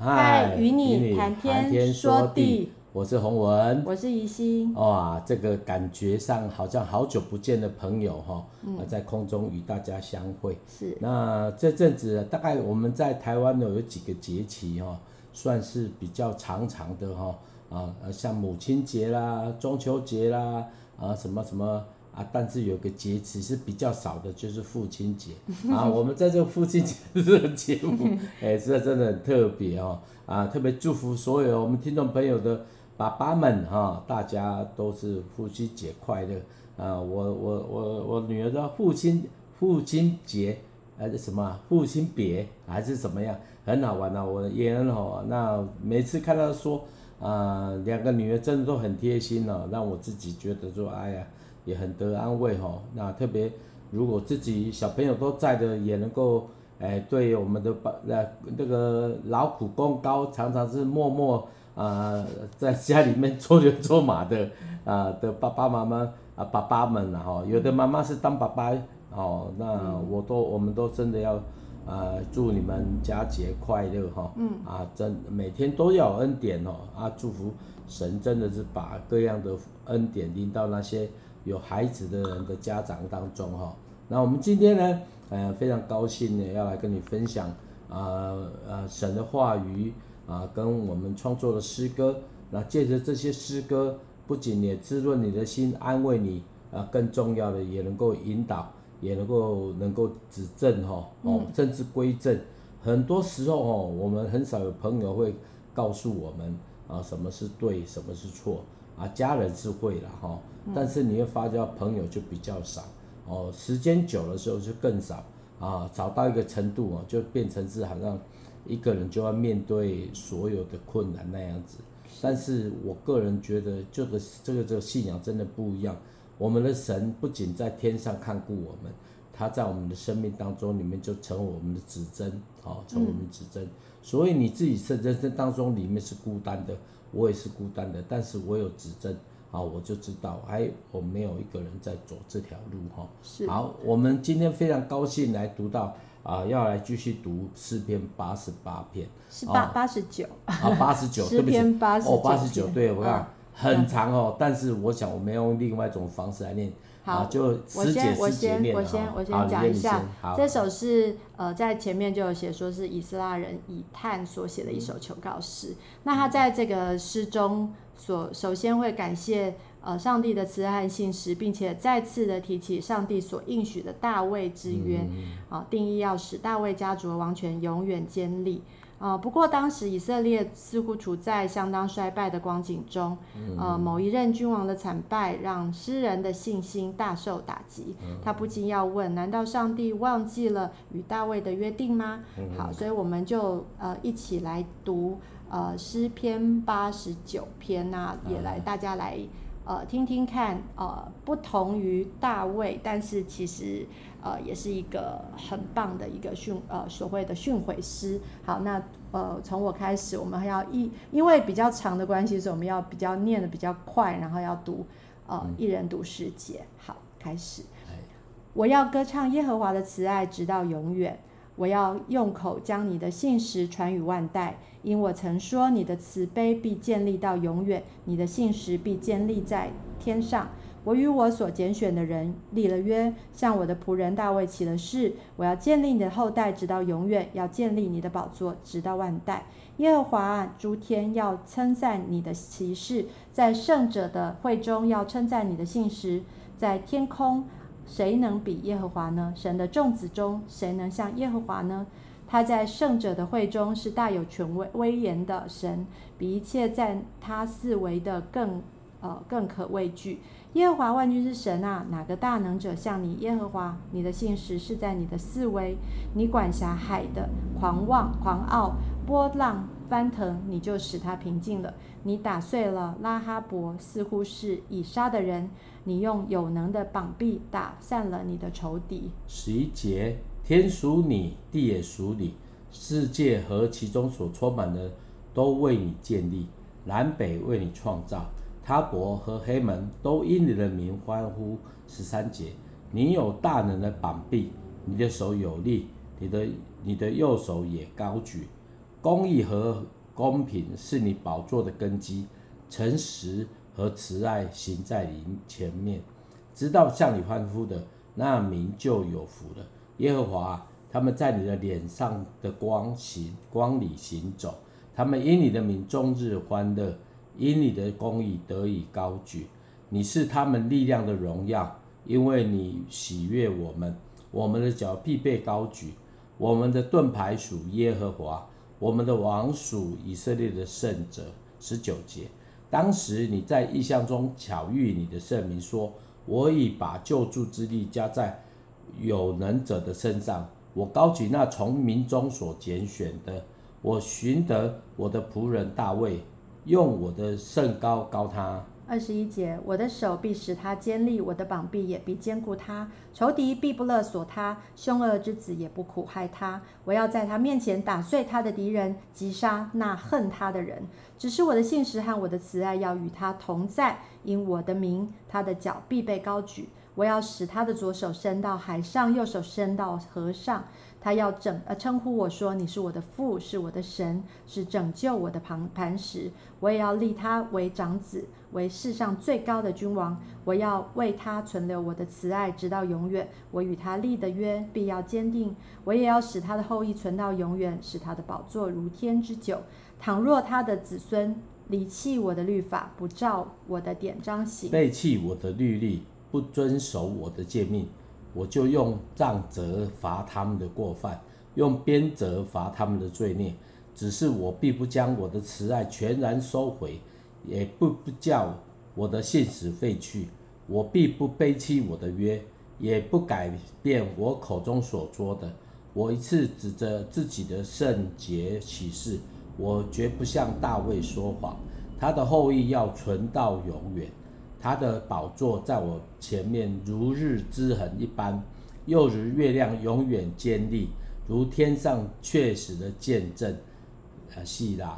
嗨，与你，谈天说地，我是洪文，我是怡心。哇，这个感觉上好像好久不见的朋友哈，嗯，在空中与大家相会。是。那这阵子大概我们在台湾呢有几个节气哈，算是比较长长的哈啊，像母亲节啦、中秋节啦啊什么什么。啊，但是有个节气是比较少的，就是父亲节啊。我们在这个父亲节 这个节目，哎，这真的很特别哦。啊，特别祝福所有我们听众朋友的爸爸们哈、啊，大家都是父亲节快乐啊。我我我我女儿的父亲父亲节还是什么父亲别还是怎么样，很好玩呐、啊，我也很好。那每次看到说啊，两个女儿真的都很贴心哦、啊，让我自己觉得说，哎呀。也很得安慰哈，那特别如果自己小朋友都在的，也能够哎，对我们的爸那那个劳苦功高，常常是默默啊、呃、在家里面做牛做马的啊、呃、的爸爸妈妈啊爸爸们哈，有的妈妈是当爸爸哦，那我都我们都真的要啊祝你们佳节快乐哈，嗯。啊真每天都要有恩典哦啊祝福神真的是把各样的恩典临到那些。有孩子的人的家长当中哈，那我们今天呢，呃，非常高兴呢，要来跟你分享啊呃神的话语啊，跟我们创作的诗歌。那借着这些诗歌，不仅也滋润你的心，安慰你啊，更重要的也能够引导，也能够能够指正哈哦，甚至归正。很多时候哦，我们很少有朋友会告诉我们啊，什么是对，什么是错。啊，家人是会了哈，但是你会发觉朋友就比较少哦，时间久的时候就更少啊，找到一个程度哦，就变成是好像一个人就要面对所有的困难那样子。但是我个人觉得，这个这个这个信仰真的不一样。我们的神不仅在天上看顾我们，他在我们的生命当中里面就成为我们的指针，哦，成为我们指针。所以你自己在人生当中里面是孤单的。我也是孤单的，但是我有指针，好，我就知道，哎，我没有一个人在走这条路，哈。是。好，我们今天非常高兴来读到，啊、呃，要来继续读诗篇八十八篇。是八八十九。啊，八十九，对不起。诗篇八十九。哦，八十九，对，我看、哦、很长哦，但是我想我们要用另外一种方式来念。好，就师姐我先，我先，我先，我先讲一下。这首是呃，在前面就有写说是以斯拉人以探所写的一首求告诗。那他在这个诗中所首先会感谢呃上帝的慈爱和信实，并且再次的提起上帝所应许的大卫之约，啊、呃，定义要使大卫家族的王权永远坚立。呃，不过当时以色列似乎处在相当衰败的光景中，呃，某一任君王的惨败让诗人的信心大受打击。他不禁要问：难道上帝忘记了与大卫的约定吗？好，所以我们就呃一起来读呃诗篇八十九篇啊，也来大家来呃听听看呃不同于大卫，但是其实。呃，也是一个很棒的一个训呃所谓的训诲诗。好，那呃从我开始，我们还要一因为比较长的关系，所以我们要比较念的比较快，然后要读呃一人读十节。好，开始。我要歌唱耶和华的慈爱，直到永远。我要用口将你的信实传与万代，因我曾说你的慈悲必建立到永远，你的信实必建立在天上。我与我所拣选的人立了约，向我的仆人大卫起了誓，我要建立你的后代直到永远，要建立你的宝座直到万代。耶和华，诸天要称赞你的骑士，在圣者的会中要称赞你的信实。在天空，谁能比耶和华呢？神的众子中，谁能像耶和华呢？他在圣者的会中是大有权威威严的神，比一切在他四围的更呃更可畏惧。耶和华万军之神啊，哪个大能者像你？耶和华，你的信实是在你的四围，你管辖海的狂妄狂傲，波浪翻腾，你就使它平静了。你打碎了拉哈伯，似乎是以杀的人，你用有能的膀臂打散了你的仇敌。十一节，天属你，地也属你，世界和其中所充满的都为你建立，南北为你创造。他伯和黑门都因你的名欢呼。十三节，你有大能的膀臂，你的手有力，你的你的右手也高举。公义和公平是你宝座的根基，诚实和慈爱行在你前面，知道向你欢呼的那民就有福了。耶和华，他们在你的脸上的光行光里行走，他们因你的名终日欢乐，因你的公义得以高举。你是他们力量的荣耀，因为你喜悦我们，我们的脚必被高举，我们的盾牌属耶和华。我们的王属以色列的圣者。十九节，当时你在异象中巧遇你的圣民，说：“我已把救助之力加在有能者的身上，我高举那从民中所拣选的，我寻得我的仆人大卫，用我的圣膏膏他。”二十一节，我的手必使他坚立，我的膀臂也必坚固他，仇敌必不勒索他，凶恶之子也不苦害他。我要在他面前打碎他的敌人，击杀那恨他的人。只是我的信实和我的慈爱要与他同在，因我的名，他的脚必被高举。我要使他的左手伸到海上，右手伸到河上。他要整呃称呼我说，你是我的父，是我的神，是拯救我的磐磐石。我也要立他为长子，为世上最高的君王。我要为他存留我的慈爱，直到永远。我与他立的约必要坚定。我也要使他的后裔存到永远，使他的宝座如天之久。倘若他的子孙离弃我的律法，不照我的典章行，背弃我的律例，不遵守我的诫命。我就用杖责罚他们的过犯，用鞭责罚他们的罪孽。只是我必不将我的慈爱全然收回，也不不叫我的信实废去。我必不背弃我的约，也不改变我口中所说的。我一次指着自己的圣洁起誓，我绝不向大卫说谎。他的后裔要存到永远。他的宝座在我前面如日之痕一般，又如月亮永远坚立，如天上确实的见证。啊，希拉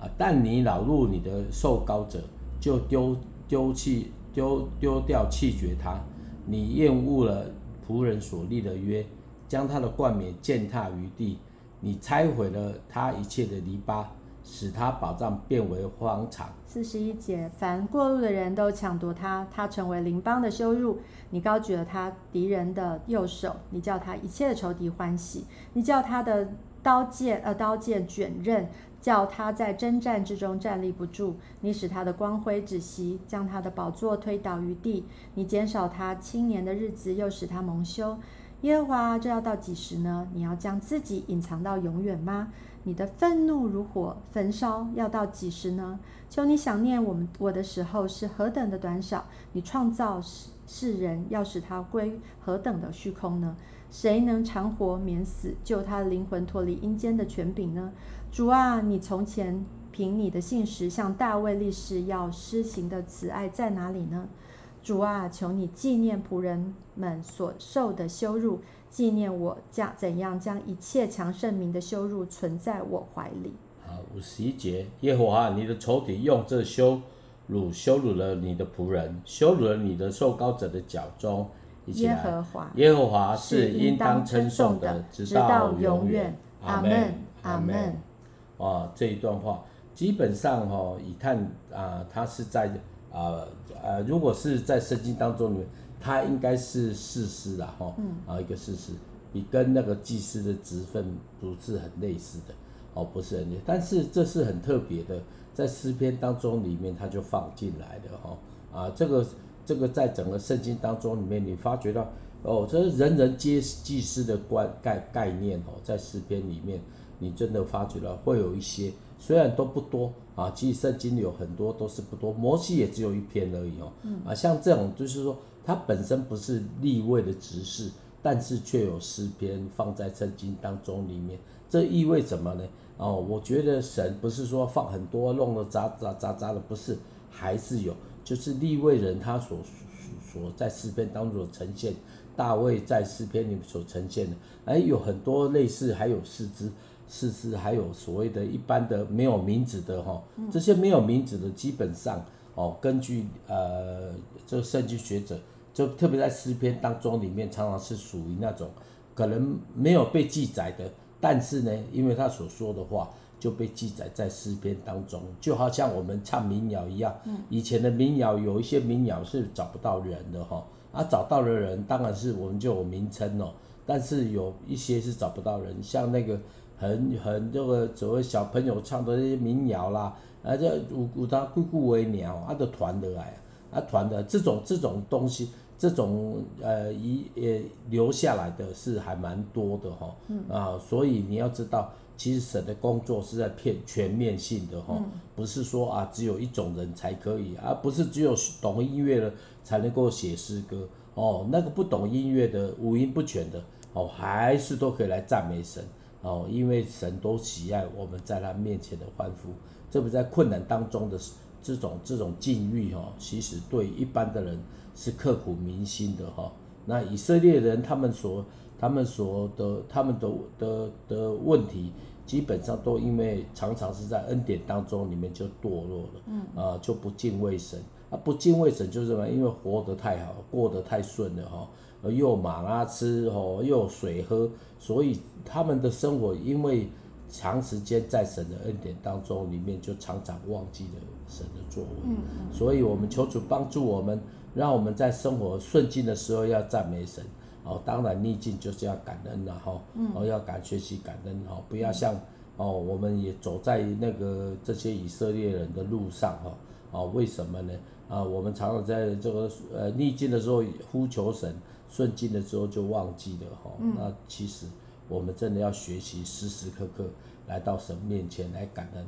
啊！但你恼怒你的受膏者，就丢丢弃丢丢掉弃绝他。你厌恶了仆人所立的约，将他的冠冕践踏于地。你拆毁了他一切的篱笆。使他保障变为荒场。四十一节，凡过路的人都抢夺他，他成为邻邦的羞辱。你高举了他敌人的右手，你叫他一切的仇敌欢喜。你叫他的刀剑呃刀剑卷刃，叫他在征战之中站立不住。你使他的光辉止息，将他的宝座推倒于地。你减少他青年的日子，又使他蒙羞。耶和华，这要到几时呢？你要将自己隐藏到永远吗？你的愤怒如火焚烧，要到几时呢？求你想念我们我的时候是何等的短少，你创造世世人要使他归何等的虚空呢？谁能长活免死，救他灵魂脱离阴间的权柄呢？主啊，你从前凭你的信实向大卫立誓要施行的慈爱在哪里呢？主啊，求你纪念仆人们所受的羞辱。纪念我将怎样将一切强盛民的羞辱存在我怀里。好，五十一节，耶和华你的仇敌用这羞辱羞辱了你的仆人，羞辱了你的受膏者的脚中。耶和华，耶和华是应当称颂的，直到永远。阿门，阿门。啊，这一段话基本上哈、哦，以探啊，他是在啊呃，如果是在圣经当中他应该是士师啦，哈，啊，一个士师，你跟那个祭司的职分不是很类似的，哦，不是很类似，但是这是很特别的，在诗篇当中里面他就放进来的，哈，啊，这个这个在整个圣经当中里面，你发觉到，哦，这是人人皆祭司的观概概念，哦，在诗篇里面，你真的发觉到会有一些，虽然都不多，啊，其实圣经有很多都是不多，摩西也只有一篇而已，哦，啊，像这种就是说。它本身不是立位的职事，但是却有诗篇放在圣经当中里面，这意味什么呢？哦，我觉得神不是说放很多弄得杂杂杂杂的，不是，还是有，就是立位人他所所在诗篇当中所呈现，大卫在诗篇里面所呈现的，哎，有很多类似，还有士师，士师还有所谓的一般的没有名字的哈，这些没有名字的基本上哦，根据呃这个圣经学者。就特别在诗篇当中里面，常常是属于那种可能没有被记载的，但是呢，因为他所说的话就被记载在诗篇当中，就好像我们唱民谣一样。嗯，以前的民谣有一些民谣是找不到人的哈，啊，找到的人当然是我们就有名称哦，但是有一些是找不到人，像那个很很这个所谓小朋友唱的那些民谣啦，啊，这有有当句句为鸟，啊，都传得来，啊，传的这种这种东西。这种呃遗呃留下来的是还蛮多的哈，嗯、啊，所以你要知道，其实神的工作是在片全面性的哈，嗯、不是说啊只有一种人才可以，而、啊、不是只有懂音乐的才能够写诗歌哦，那个不懂音乐的五音不全的哦，还是都可以来赞美神哦，因为神都喜爱我们在他面前的欢呼，这不在困难当中的这种这种境遇哈，其实对一般的人。是刻骨铭心的哈，那以色列人他们所他们所的他们的的的问题，基本上都因为常常是在恩典当中里面就堕落了，嗯啊就不敬畏神啊，不敬畏神就是什么？因为活得太好，过得太顺了哈，又有玛纳吃哦，又有水喝，所以他们的生活因为长时间在神的恩典当中里面，就常常忘记了神的作为，嗯嗯，所以我们求主帮助我们。让我们在生活顺境的时候要赞美神，哦，当然逆境就是要感恩了哈，哦，要感学习感恩哈，不要像哦，我们也走在那个这些以色列人的路上哈，哦，为什么呢？啊，我们常常在这个呃逆境的时候呼求神，顺境的时候就忘记了哈，那其实我们真的要学习时时刻刻来到神面前来感恩。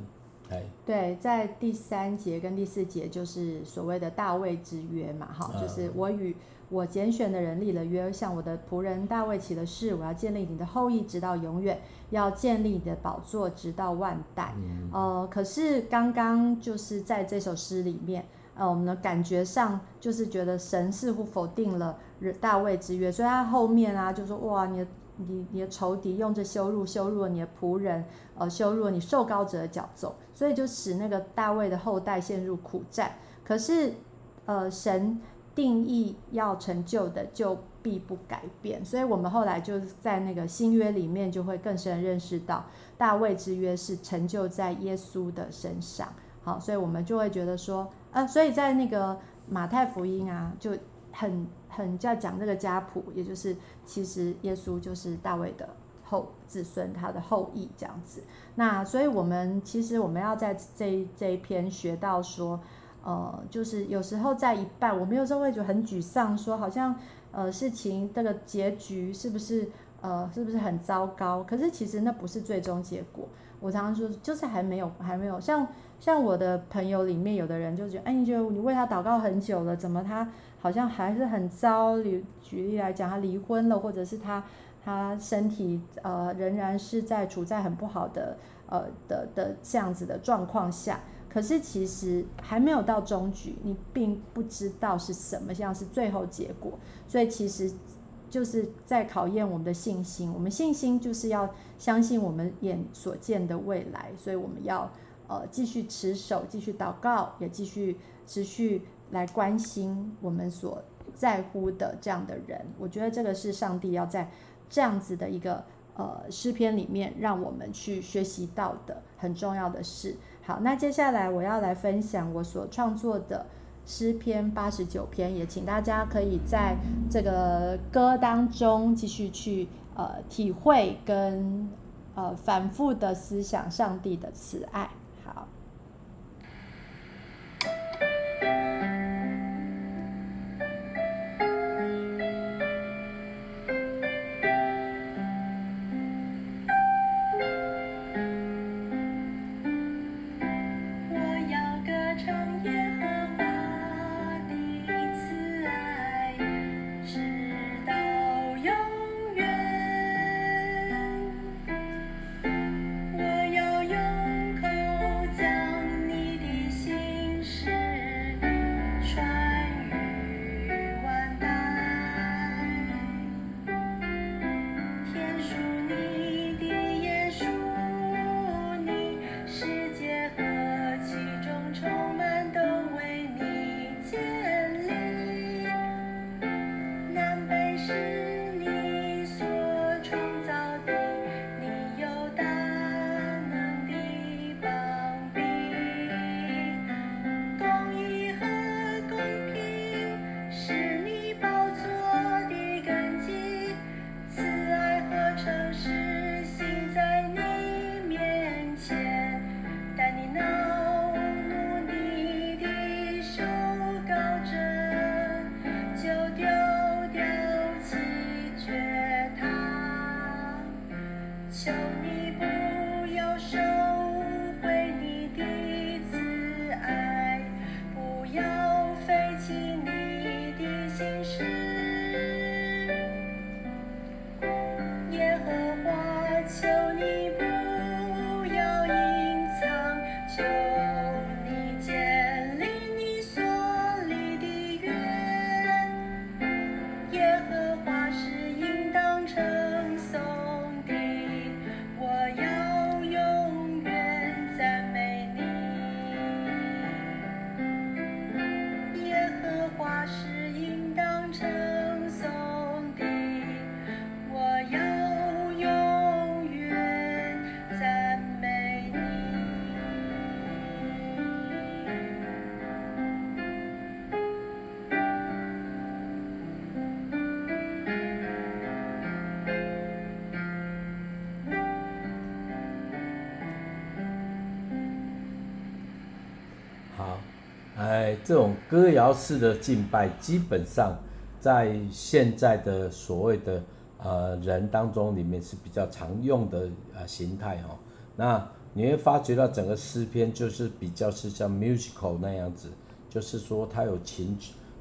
对，在第三节跟第四节就是所谓的大卫之约嘛，哈，就是我与我拣选的人立了约，向我的仆人大卫起了誓，我要建立你的后裔直到永远，要建立你的宝座直到万代。嗯、呃，可是刚刚就是在这首诗里面，呃，我们的感觉上就是觉得神似乎否定了大卫之约，所以他后面啊就说哇，你的。你你的仇敌用这羞辱羞辱了你的仆人，呃，羞辱了你受膏者的脚奏，所以就使那个大卫的后代陷入苦战。可是，呃，神定义要成就的就必不改变。所以我们后来就在那个新约里面就会更深认识到，大卫之约是成就在耶稣的身上。好，所以我们就会觉得说，呃，所以在那个马太福音啊，就很。很要讲这个家谱，也就是其实耶稣就是大卫的后子孙，他的后裔这样子。那所以我们其实我们要在这这一篇学到说，呃，就是有时候在一半，我们有时候会觉得很沮丧，说好像呃事情这个结局是不是呃是不是很糟糕？可是其实那不是最终结果。我常常说，就是还没有还没有像像我的朋友里面有的人就觉得，哎，你觉得你为他祷告很久了，怎么他？好像还是很糟。举举例来讲，他离婚了，或者是他他身体呃仍然是在处在很不好的呃的的这样子的状况下。可是其实还没有到终局，你并不知道是什么样是最后结果。所以其实就是在考验我们的信心。我们信心就是要相信我们眼所见的未来。所以我们要呃继续持守，继续祷告，也继续持续。来关心我们所在乎的这样的人，我觉得这个是上帝要在这样子的一个呃诗篇里面让我们去学习到的很重要的事。好，那接下来我要来分享我所创作的诗篇八十九篇，也请大家可以在这个歌当中继续去呃体会跟呃反复的思想上帝的慈爱。这种歌谣式的敬拜，基本上在现在的所谓的呃人当中里面是比较常用的呃形态哦。那你会发觉到整个诗篇就是比较是像 musical 那样子，就是说它有情，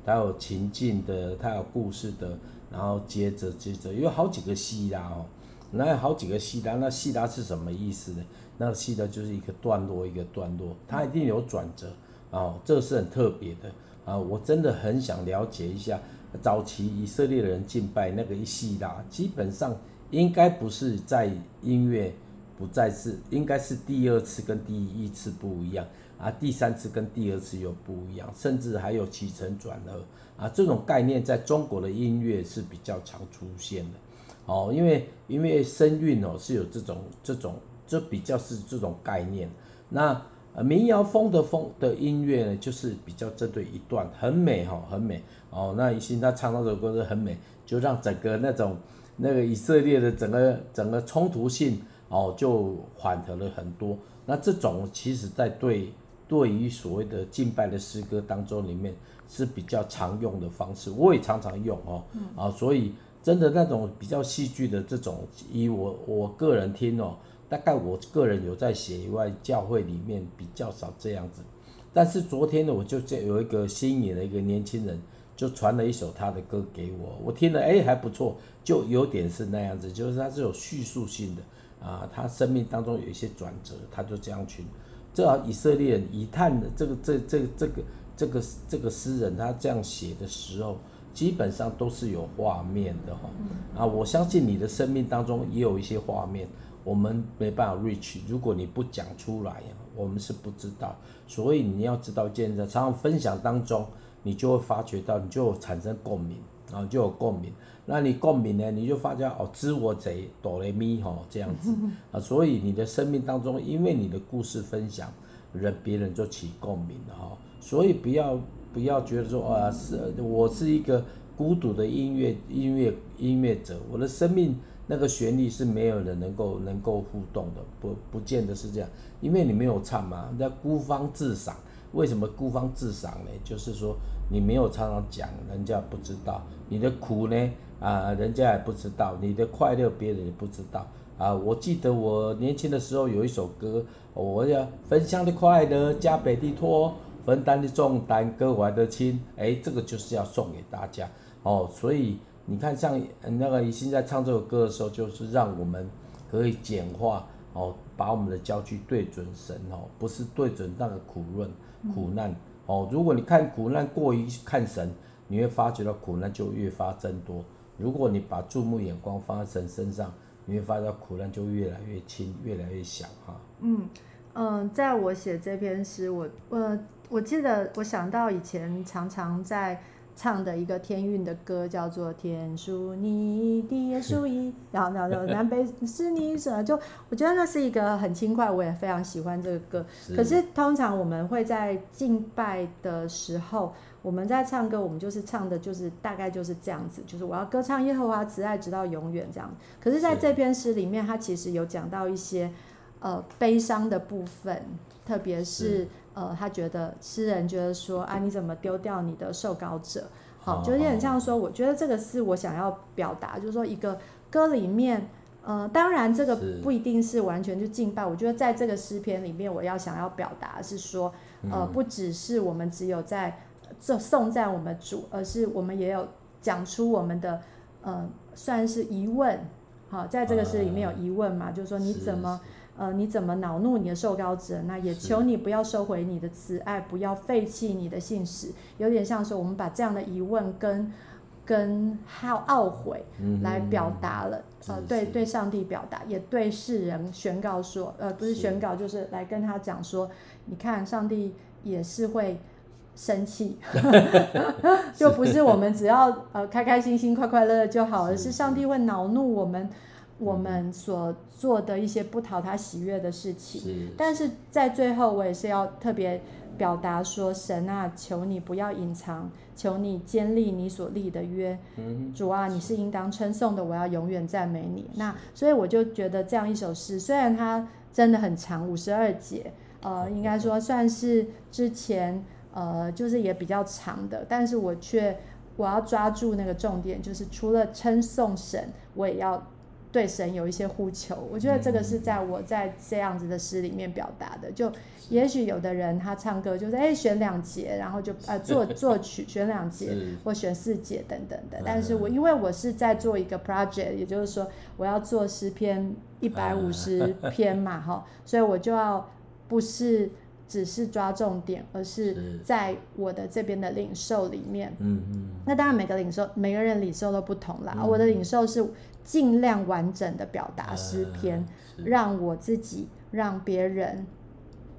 它有情境的，它有故事的，然后接着接着有好几个细拉哦，那有好几个细拉，那细拉是什么意思呢？那细拉就是一个段落一个段落，它一定有转折。哦，这是很特别的啊！我真的很想了解一下早期以色列人敬拜那个一细拉，基本上应该不是在音乐，不再是，应该是第二次跟第一次不一样啊，第三次跟第二次又不一样，甚至还有起承转合啊，这种概念在中国的音乐是比较常出现的哦，因为因为声韵哦是有这种这种，这比较是这种概念，那。呃，民谣风的风的音乐呢，就是比较针对一段，很美哈，很美哦。那一心他唱那首歌是很美，就让整个那种那个以色列的整个整个冲突性哦，就缓和了很多。那这种其实在对对于所谓的敬拜的诗歌当中里面是比较常用的方式，我也常常用哦。啊，所以真的那种比较戏剧的这种，以我我个人听哦。大概我个人有在写以外，教会里面比较少这样子。但是昨天呢，我就这有一个新颖的一个年轻人，就传了一首他的歌给我，我听了哎还不错，就有点是那样子，就是他是有叙述性的啊，他生命当中有一些转折，他就这样去。正好以色列人以探的这个这这这个这个这个诗人他这样写的时候，基本上都是有画面的哈。啊，我相信你的生命当中也有一些画面。我们没办法 reach，如果你不讲出来，我们是不知道。所以你要知道，现在常常分享当中，你就会发觉到，你就产生共鸣，然后就有共鸣。那你共鸣呢，你就发觉哦，知我者哆来咪吼这样子 啊。所以你的生命当中，因为你的故事分享，人别人就起共鸣了哈。所以不要不要觉得说啊，是我是一个孤独的音乐音乐音乐者，我的生命。那个旋律是没有人能够能够互动的，不不见得是这样，因为你没有唱嘛，那孤芳自赏。为什么孤芳自赏呢？就是说你没有常常讲，人家不知道你的苦呢，啊，人家也不知道你的快乐，别人也不知道啊。我记得我年轻的时候有一首歌，我要分享的快乐，加倍的托，分担的重担，割怀的亲，哎，这个就是要送给大家哦，所以。你看，像那个现在唱这首歌的时候，就是让我们可以简化哦，把我们的焦距对准神哦，不是对准那个苦论苦难哦。如果你看苦难过于看神，你会发觉到苦难就越发增多；如果你把注目眼光放在神身上，你会发觉到苦难就越来越轻，越来越小哈。嗯嗯，在我写这篇诗，我我我记得我想到以前常常在。唱的一个天韵的歌叫做《天属你，地也属你》，然后然后南北是你什么？就我觉得那是一个很轻快，我也非常喜欢这个歌。可是通常我们会在敬拜的时候，我们在唱歌，我们就是唱的，就是大概就是这样子，就是我要歌唱耶和华慈爱直到永远这样。可是在这篇诗里面，它其实有讲到一些呃悲伤的部分，特别是。是呃，他觉得诗人觉得说啊，你怎么丢掉你的受膏者？好，就有点像说，我觉得这个是我想要表达，就是说一个歌里面，呃，当然这个不一定是完全就敬拜。我觉得在这个诗篇里面，我要想要表达是说，呃，不只是我们只有在这颂赞我们主，而是我们也有讲出我们的呃，算是疑问。好，在这个诗里面有疑问嘛，就是说你怎么？呃，你怎么恼怒你的受膏者？那也求你不要收回你的慈爱，不要废弃你的信实。有点像说我们把这样的疑问跟跟好懊悔来表达了，嗯、呃，对对上帝表达，也对世人宣告说，呃，不是宣告，是就是来跟他讲说，你看上帝也是会生气，就不是我们只要呃开开心心、快快乐乐就好，而是上帝会恼怒我们。我们所做的一些不讨他喜悦的事情，是但是在最后，我也是要特别表达说：神啊，求你不要隐藏，求你坚立你所立的约。嗯、主啊，你是应当称颂的，我要永远赞美你。那所以我就觉得这样一首诗，虽然它真的很长，五十二节，呃，应该说算是之前呃就是也比较长的，但是我却我要抓住那个重点，就是除了称颂神，我也要。对神有一些呼求，我觉得这个是在我在这样子的诗里面表达的。就也许有的人他唱歌就是哎选两节，然后就呃作 作曲选两节或选四节等等的。但是我因为我是在做一个 project，也就是说我要做诗篇一百五十 篇嘛哈，所以我就要不是只是抓重点，而是在我的这边的领受里面。嗯嗯。那当然每个领受每个人领受都不同啦。我的领受是。尽量完整的表达诗篇，呃、让我自己，让别人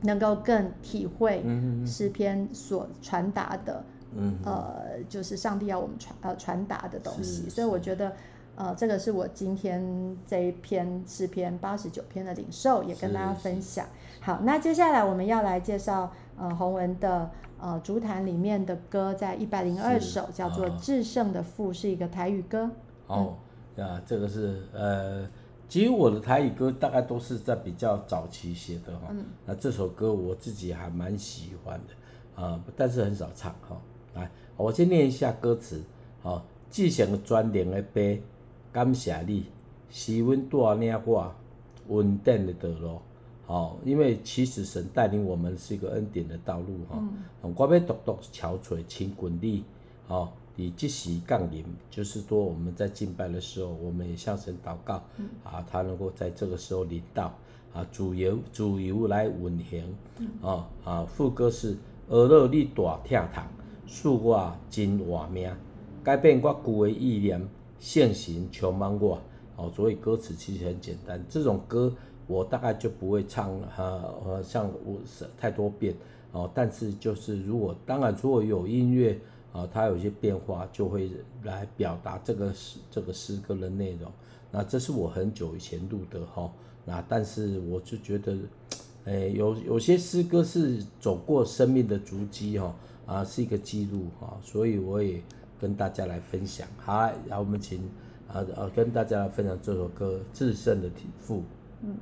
能够更体会诗篇所传达的，嗯、呃，就是上帝要我们传呃传达的东西。所以我觉得，呃，这个是我今天这一篇诗篇八十九篇的领受，也跟大家分享。好，那接下来我们要来介绍呃洪文的呃竹坛里面的歌，在一百零二首，叫做《至圣的父》，是一个台语歌。哦。嗯啊，这个是呃，其实我的台语歌大概都是在比较早期写的哈。嗯。那这首歌我自己还蛮喜欢的啊，但是很少唱哈。来，我先念一下歌词。好，至圣全能的爸，感谢你，是阮带领我稳定的道路。好，因为其实神带领我们是一个恩典的道路哈。嗯。我要独独憔悴请滚你，好。以即时降临，就是说我们在敬拜的时候，我们也向神祷告，嗯、啊，他能够在这个时候领到，啊，主由主由来运行，嗯、啊啊，副歌是，俄勒你大疼痛，赐我真活命，改变我旧的意念，现行充满我，哦、啊，所以歌词其实很简单，这种歌我大概就不会唱，哈、啊，呃，像我太多遍，哦、啊，但是就是如果当然如果有音乐。啊，它有些变化，就会来表达这个诗这个诗歌的内容。那这是我很久以前录的哈。那但是我就觉得，诶，有有些诗歌是走过生命的足迹哈，啊，是一个记录哈，所以我也跟大家来分享。好，然后我们请啊啊跟大家来分享这首歌《至圣的父》。嗯。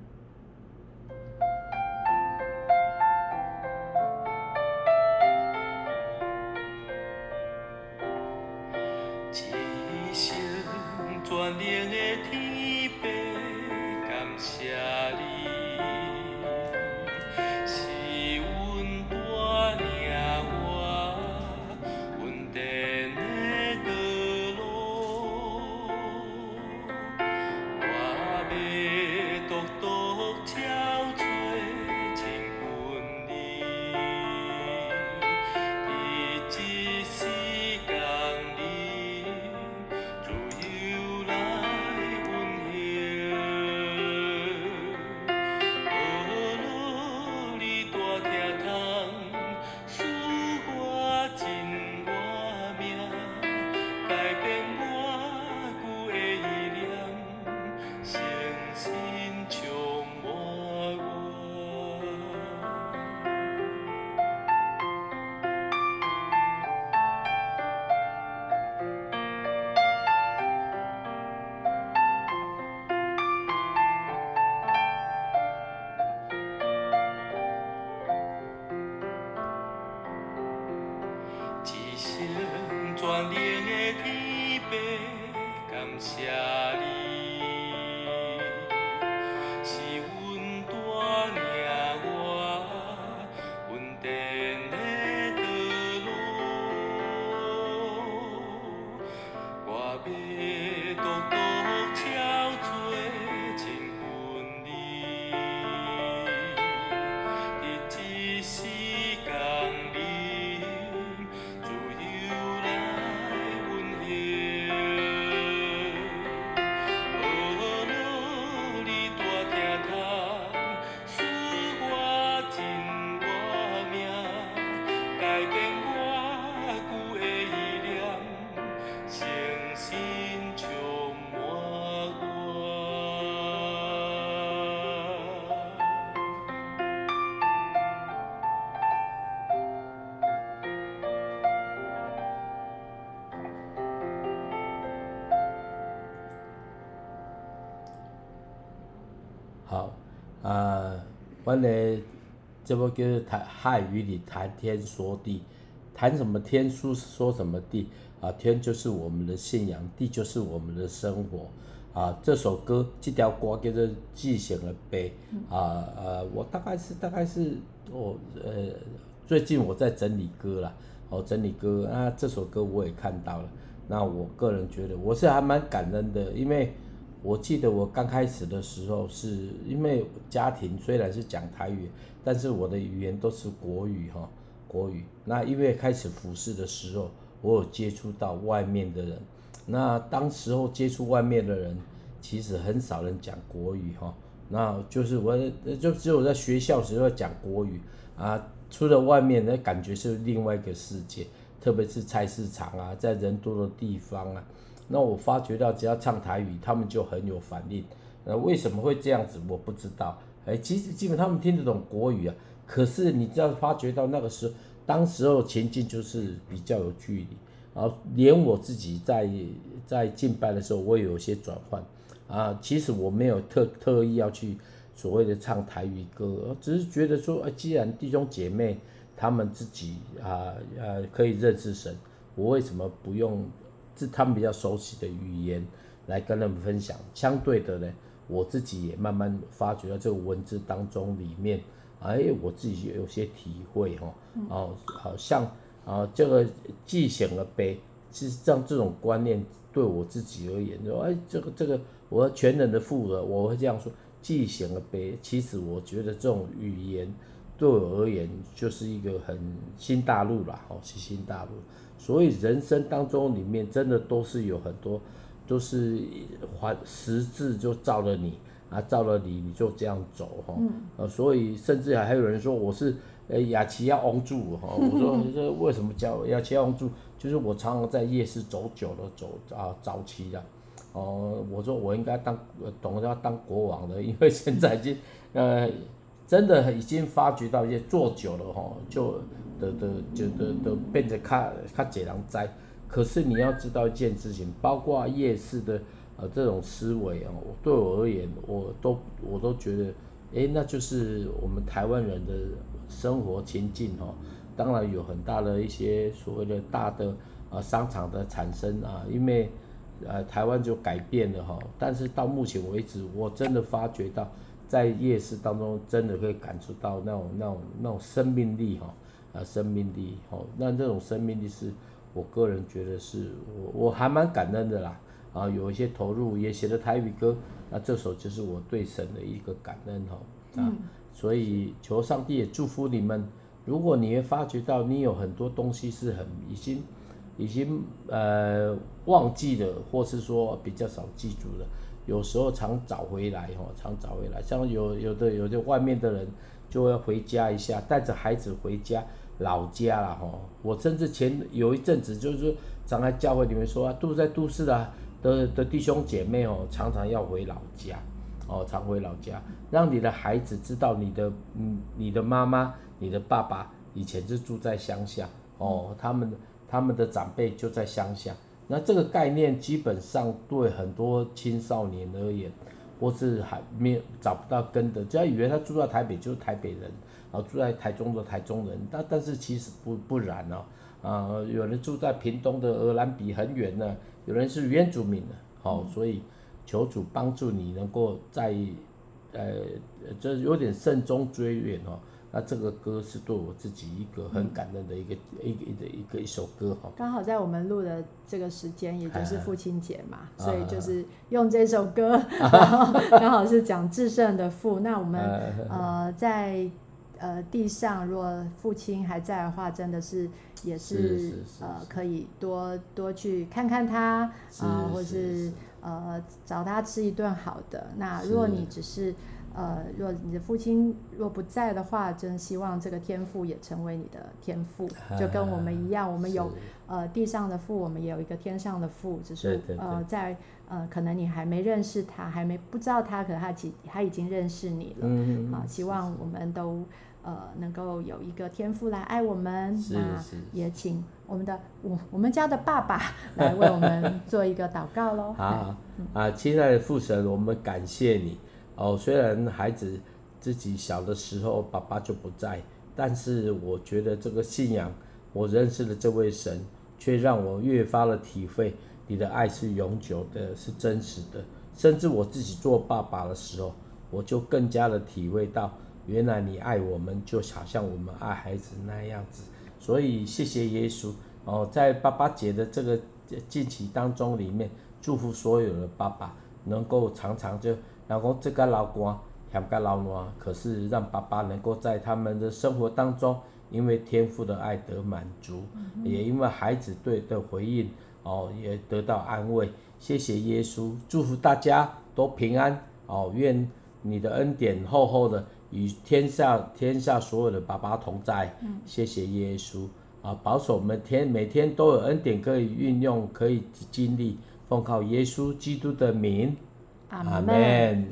好，啊，我呢，这不就是谈汉语里谈天说地，谈什么天书说什么地啊？天就是我们的信仰，地就是我们的生活啊。这首歌这条歌叫做《记性的碑》啊，呃，我大概是大概是我呃，最近我在整理歌啦，哦，整理歌啊，这首歌我也看到了。那我个人觉得我是还蛮感恩的，因为我记得我刚开始的时候，是因为家庭虽然是讲台语，但是我的语言都是国语哈，国语。那因为开始服侍的时候，我有接触到外面的人，那当时候接触外面的人，其实很少人讲国语哈，那就是我就只有在学校时候讲国语啊，出了外面那感觉是另外一个世界。特别是菜市场啊，在人多的地方啊，那我发觉到只要唱台语，他们就很有反应。那为什么会这样子？我不知道。哎，其实基本他们听得懂国语啊，可是你只要发觉到那个时候，当时候前进就是比较有距离。然后连我自己在在敬拜的时候，我也有些转换啊。其实我没有特特意要去所谓的唱台语歌，只是觉得说，哎，既然弟兄姐妹。他们自己啊呃可以认识神，我为什么不用这他们比较熟悉的语言来跟他们分享？相对的呢，我自己也慢慢发觉到这个文字当中里面，哎，我自己也有些体会哈，哦，好像啊这个既显了悲，其实像这种观念对我自己而言，说哎这个这个我全能的父了，我会这样说，既显了悲，其实我觉得这种语言。对我而言，就是一个很新大陆啦，哦，是新大陆。所以人生当中里面，真的都是有很多，都是环十字就照了你啊，照了你，你就这样走哈。嗯。呃，所以甚至还还有人说我是呃雅琪要翁住哈。我说你这为什么叫雅琪要翁住？就是我常常在夜市走久了，走啊早期的。哦，我说我应该当懂得要当国王的，因为现在已经呃。真的已经发觉到一些做久了哈，就的的就的的变得卡卡解囊灾。可是你要知道一件事情，包括夜市的呃这种思维啊，对我而言，我都我都觉得，哎，那就是我们台湾人的生活情境哈。当然有很大的一些所谓的大的呃商场的产生啊，因为呃台湾就改变了哈。但是到目前为止，我真的发觉到。在夜市当中，真的会感受到那种、那种、那种生命力哈，啊，生命力哦，那这种生命力是我个人觉得是我我还蛮感恩的啦，啊，有一些投入，也写了台语歌，那这首就是我对神的一个感恩哦，啊，所以求上帝也祝福你们，如果你会发觉到你有很多东西是很已经已经呃忘记了，或是说比较少记住了。有时候常找回来哦，常找回来。像有有的有的外面的人就要回家一下，带着孩子回家老家了哈。我甚至前有一阵子就是说，常在教会里面说啊，住在都市的的的弟兄姐妹哦，常常要回老家哦，常回老家，让你的孩子知道你的嗯你的妈妈、你的爸爸以前是住在乡下哦，他们他们的长辈就在乡下。那这个概念基本上对很多青少年而言，或是还没有找不到根的，只要以为他住在台北就是台北人，然后住在台中的台中人，但但是其实不不然哦，啊，有人住在屏东的鹅銮比很远呢，有人是原住民的，好，所以求主帮助你能够在，呃，这有点慎终追远哦。那这个歌是对我自己一个很感人的一个、嗯、一个一个一个一首歌哈。刚好在我们录的这个时间，也就是父亲节嘛，啊、所以就是用这首歌，啊、然后刚好是讲至圣的父。啊、那我们、啊、呃在呃地上，如果父亲还在的话，真的是也是，呃可以多多去看看他啊，呃、或是，是呃找他吃一顿好的。那如果你只是。呃，若你的父亲若不在的话，真希望这个天赋也成为你的天赋，就跟我们一样，我们有呃地上的父，我们也有一个天上的父，只是呃在呃可能你还没认识他，还没不知道他，可能他已他已经认识你了。嗯嗯。啊，希望我们都呃能够有一个天父来爱我们。那也请我们的我我们家的爸爸 来为我们做一个祷告喽。好，啊，亲爱的父神，我们感谢你。哦，虽然孩子自己小的时候爸爸就不在，但是我觉得这个信仰，我认识的这位神，却让我越发的体会你的爱是永久的，是真实的。甚至我自己做爸爸的时候，我就更加的体会到，原来你爱我们，就好像我们爱孩子那样子。所以谢谢耶稣哦，在爸爸节的这个近期当中里面，祝福所有的爸爸能够常常就，然后这个老公嫌个老暖，可是让爸爸能够在他们的生活当中，因为天父的爱得满足，也因为孩子对的回应哦，也得到安慰。谢谢耶稣，祝福大家都平安哦，愿你的恩典厚厚的。与天下天下所有的爸爸同在，嗯、谢谢耶稣。啊，保守我们天每天都有恩典可以运用，可以经历，奉靠耶稣基督的名，阿门。